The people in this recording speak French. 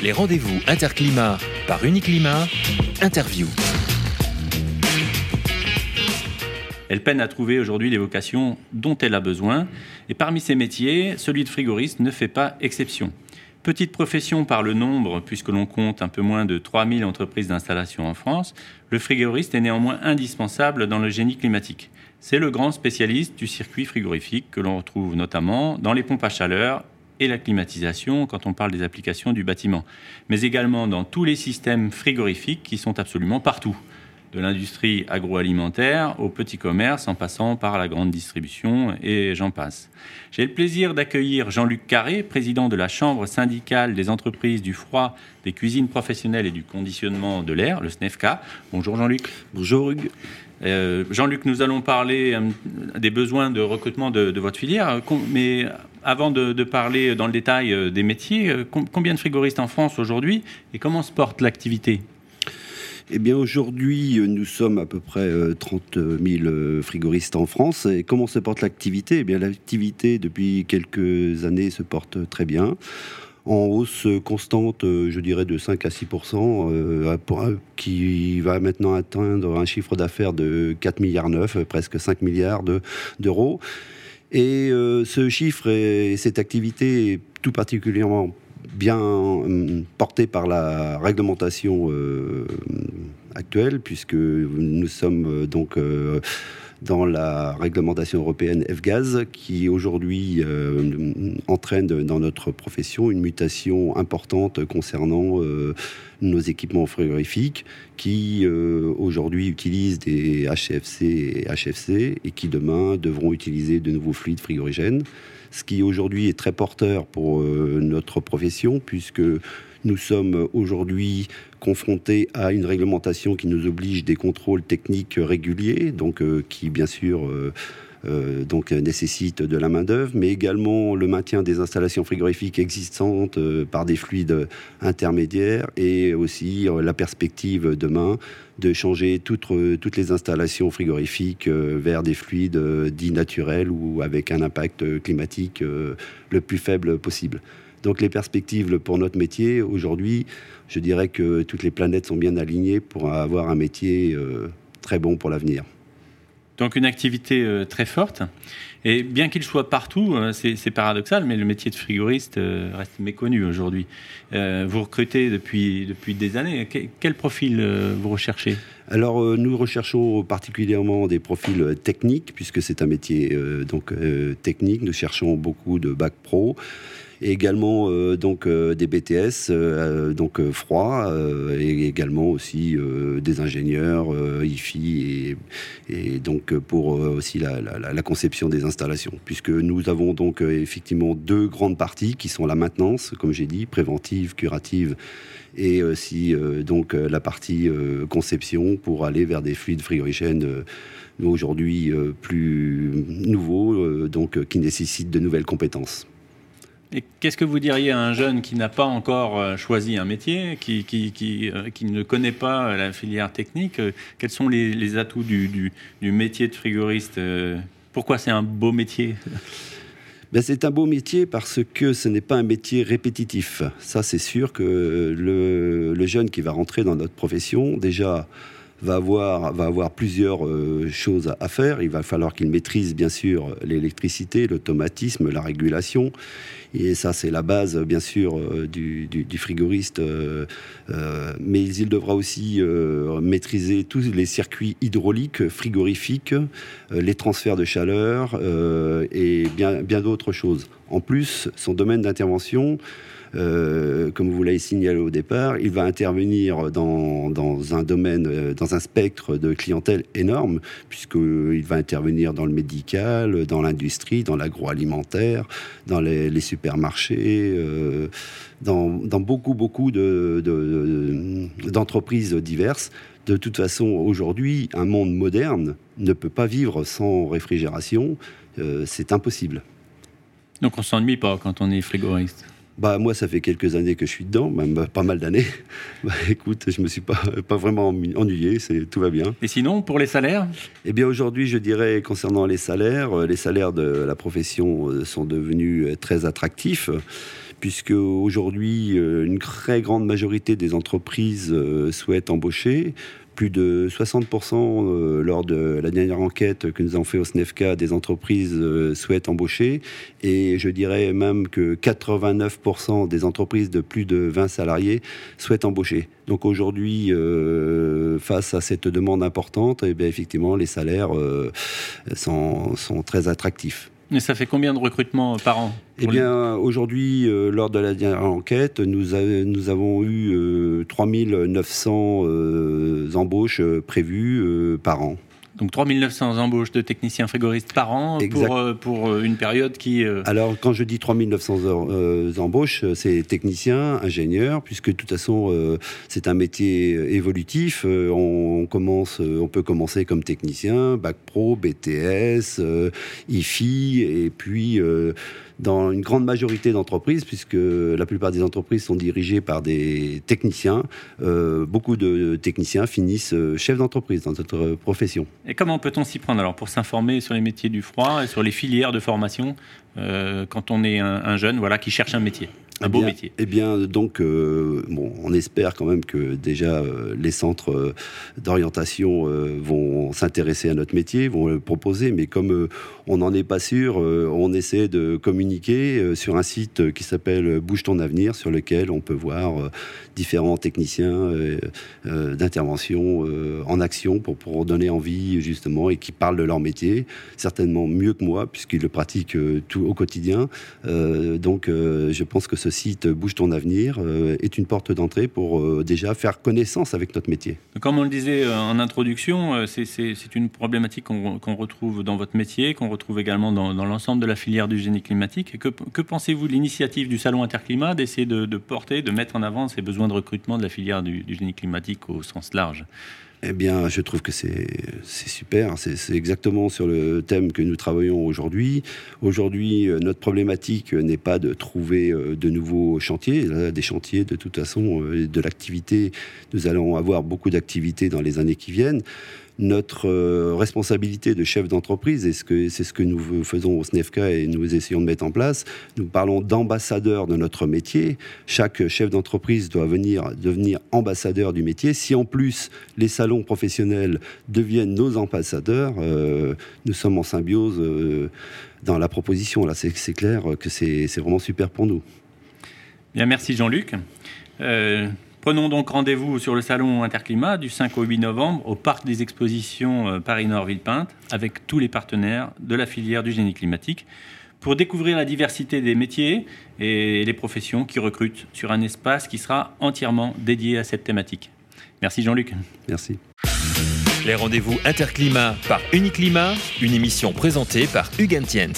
Les rendez-vous Interclimat par Uniclimat, interview. Elle peine à trouver aujourd'hui les vocations dont elle a besoin. Et parmi ces métiers, celui de frigoriste ne fait pas exception. Petite profession par le nombre, puisque l'on compte un peu moins de 3000 entreprises d'installation en France, le frigoriste est néanmoins indispensable dans le génie climatique. C'est le grand spécialiste du circuit frigorifique que l'on retrouve notamment dans les pompes à chaleur et la climatisation quand on parle des applications du bâtiment, mais également dans tous les systèmes frigorifiques qui sont absolument partout de l'industrie agroalimentaire au petit commerce en passant par la grande distribution et j'en passe. J'ai le plaisir d'accueillir Jean-Luc Carré, président de la Chambre syndicale des entreprises du froid, des cuisines professionnelles et du conditionnement de l'air, le SNEFCA. Bonjour Jean-Luc. Bonjour Hugues. Euh, Jean-Luc, nous allons parler euh, des besoins de recrutement de, votre filière, mais avant de, de, parler dans le détail euh, des métiers, combien de frigoristes en France aujourd'hui et comment se porte l'activité? Eh bien, aujourd'hui, nous sommes à peu près 30 euh, 000 euh, frigoristes en France. Et comment se porte l'activité? Eh bien, l'activité, depuis quelques années, se porte très bien en hausse constante, euh, je dirais de 5 à 6% qui va maintenant atteindre un chiffre d'affaires de 4 milliards 9, presque 5 milliards d'euros. et ce chiffre et cette activité est tout particulièrement bien euh, porté par la réglementation euh, actuelle, puisque nous sommes euh, donc dans la réglementation européenne F-Gaz, qui aujourd'hui entraîne dans notre profession une mutation importante concernant nos équipements frigorifiques, qui aujourd'hui utilisent des HFC et HFC, et qui demain devront utiliser de nouveaux fluides frigorigènes. Ce qui aujourd'hui est très porteur pour euh, notre profession, puisque nous sommes aujourd'hui confrontés à une réglementation qui nous oblige des contrôles techniques réguliers, donc euh, qui bien sûr euh, euh, euh, nécessite de la main-d'œuvre, mais également le maintien des installations frigorifiques existantes euh, par des fluides intermédiaires et aussi la perspective demain de changer toutes les installations frigorifiques vers des fluides dits naturels ou avec un impact climatique le plus faible possible. Donc les perspectives pour notre métier, aujourd'hui, je dirais que toutes les planètes sont bien alignées pour avoir un métier très bon pour l'avenir. Donc une activité euh, très forte. Et bien qu'il soit partout, euh, c'est paradoxal, mais le métier de frigoriste euh, reste méconnu aujourd'hui. vous recrutez depuis, depuis des années. Quel, profil vous recherchez? Alors nous recherchons particulièrement des profils techniques puisque c'est un métier donc technique. Nous cherchons beaucoup de bac pro et également euh, donc euh, des BTS euh, donc froid et également aussi des ingénieurs IFI et, donc pour aussi la, la, conception des installations puisque nous avons donc effectivement deux grandes parties qui sont la maintenance comme j'ai dit préventive curative et aussi donc la partie conception pour aller vers des fluides frigorigènes aujourd'hui plus nouveaux donc qui nécessitent de nouvelles compétences. Et qu'est-ce que vous diriez à un jeune qui n'a pas encore euh, choisi un métier, qui, euh, ne connaît pas la filière technique euh, Quels sont les, atouts du, métier de frigoriste Pourquoi c'est un beau métier? Ben, c'est un beau métier parce que ce n'est pas un métier répétitif. Ça, c'est sûr que le, jeune qui va rentrer dans notre profession, déjà, va avoir, va avoir plusieurs euh, choses à, faire. Il va falloir qu'il maîtrise bien sûr l'électricité, l'automatisme, la régulation. Et ça, c'est la base, bien sûr, euh, du, frigoriste. Euh, mais il devra aussi maîtriser tous les circuits hydrauliques, frigorifiques, les transferts de chaleur et bien, bien d'autres choses. En plus, son domaine d'intervention, euh, comme vous l'avez signalé au départ, il va intervenir dans, un domaine, euh, dans un spectre de clientèle énorme, puisqu'il va intervenir dans le médical, dans l'industrie, dans l'agroalimentaire, dans les, supermarchés, euh, dans, beaucoup, beaucoup d'entreprises diverses. De toute façon, aujourd'hui, un monde moderne ne peut pas vivre sans réfrigération. c'est impossible. Donc on s'ennuie pas quand on est frigoriste bah, moi, ça fait quelques années que je suis dedans, même pas mal d'années. Bah, écoute, je me suis pas, pas vraiment ennuyé, c'est, tout va bien. Et sinon, pour les salaires? Eh bien, aujourd'hui, je dirais, concernant les salaires, euh, les salaires de la profession euh, sont devenus euh, très attractifs puisque aujourd'hui, une très grande majorité des entreprises souhaitent embaucher plus de 60% euh, lors de la dernière enquête que nous avons fait au SNEFCA des entreprises euh, souhaitent embaucher et je dirais même que 89% des entreprises de plus de 20 salariés souhaitent embaucher. Donc aujourd'hui, euh, face à cette demande importante, eh effectivement, les salaires sont très attractifs. Et ça fait combien de recrutements par an Eh bien, aujourd'hui, euh, lors de la dernière enquête, nous, nous avons eu 3900 euh, euh, embauches prévues par an. Donc 3900 embauches de techniciens frigoristes par an pour, euh, pour, euh, une période qui... Euh, Alors quand je dis 3900 embauches, c'est techniciens, ingénieurs, puisque de toute façon c'est un métier évolutif. On, commence, on peut commencer comme technicien, bac pro, BTS, IFI, et puis dans une grande majorité d'entreprises, puisque la plupart des entreprises sont dirigées par des techniciens, beaucoup de techniciens finissent chefs d'entreprise dans notre profession. Et comment peut-on s'y prendre alors pour s'informer sur les métiers du froid et sur les filières de formation euh, quand on est un, jeune voilà, qui cherche un métier? Un eh beau métier. Eh bien, donc, bon, on espère quand même que déjà les centres d'orientation vont s'intéresser à notre métier, vont le proposer, mais comme on n'en est pas sûr, on essaie de communiquer euh, sur un site qui s'appelle Bouge ton avenir, sur lequel on peut voir euh, différents techniciens euh, d'intervention en action pour, pour donner envie justement et qui parlent de leur métier, certainement mieux que moi puisqu'ils le pratiquent tout au quotidien. donc je pense que ce site Bouge ton avenir est une porte d'entrée pour déjà faire connaissance avec notre métier. Comme on le disait en introduction, c'est une problématique qu'on retrouve dans votre métier, qu'on retrouve également dans, dans l'ensemble de la filière du génie climatique que, pensez-vous de l'initiative du Salon Interclimat d'essayer de, porter, de mettre en avant ces besoins de recrutement de la filière du, génie climatique au sens large? Eh bien, je trouve que c'est super. C'est exactement sur le thème que nous travaillons aujourd'hui. Aujourd'hui, euh, notre problématique n'est pas de trouver euh, de nouveaux chantiers. Des chantiers, de toute façon, euh, de l'activité. Nous allons avoir beaucoup d'activités dans les années qui viennent notre euh, responsabilité de chef d'entreprise, et c'est ce que nous faisons au SNEFCA et nous essayons de mettre en place, nous parlons d'ambassadeur de notre métier. Chaque chef d'entreprise doit venir devenir ambassadeur du métier. Si en plus les salons professionnels deviennent nos ambassadeurs, euh, nous sommes en symbiose euh, dans la proposition. Là, c'est clair que c'est vraiment super pour nous. Bien, merci Jean-Luc. Prenons donc rendez-vous sur le salon Interclimat du 5 au 8 novembre au parc des expositions euh, Paris-Nord-Villepinte avec tous les partenaires de la filière du génie climatique pour découvrir la diversité des métiers et les professions qui recrutent sur un espace qui sera entièrement dédié à cette thématique. Merci Jean-Luc. Merci. Les rendez-vous Interclimat par Uniclimat, une émission présentée par Hugues Tiens.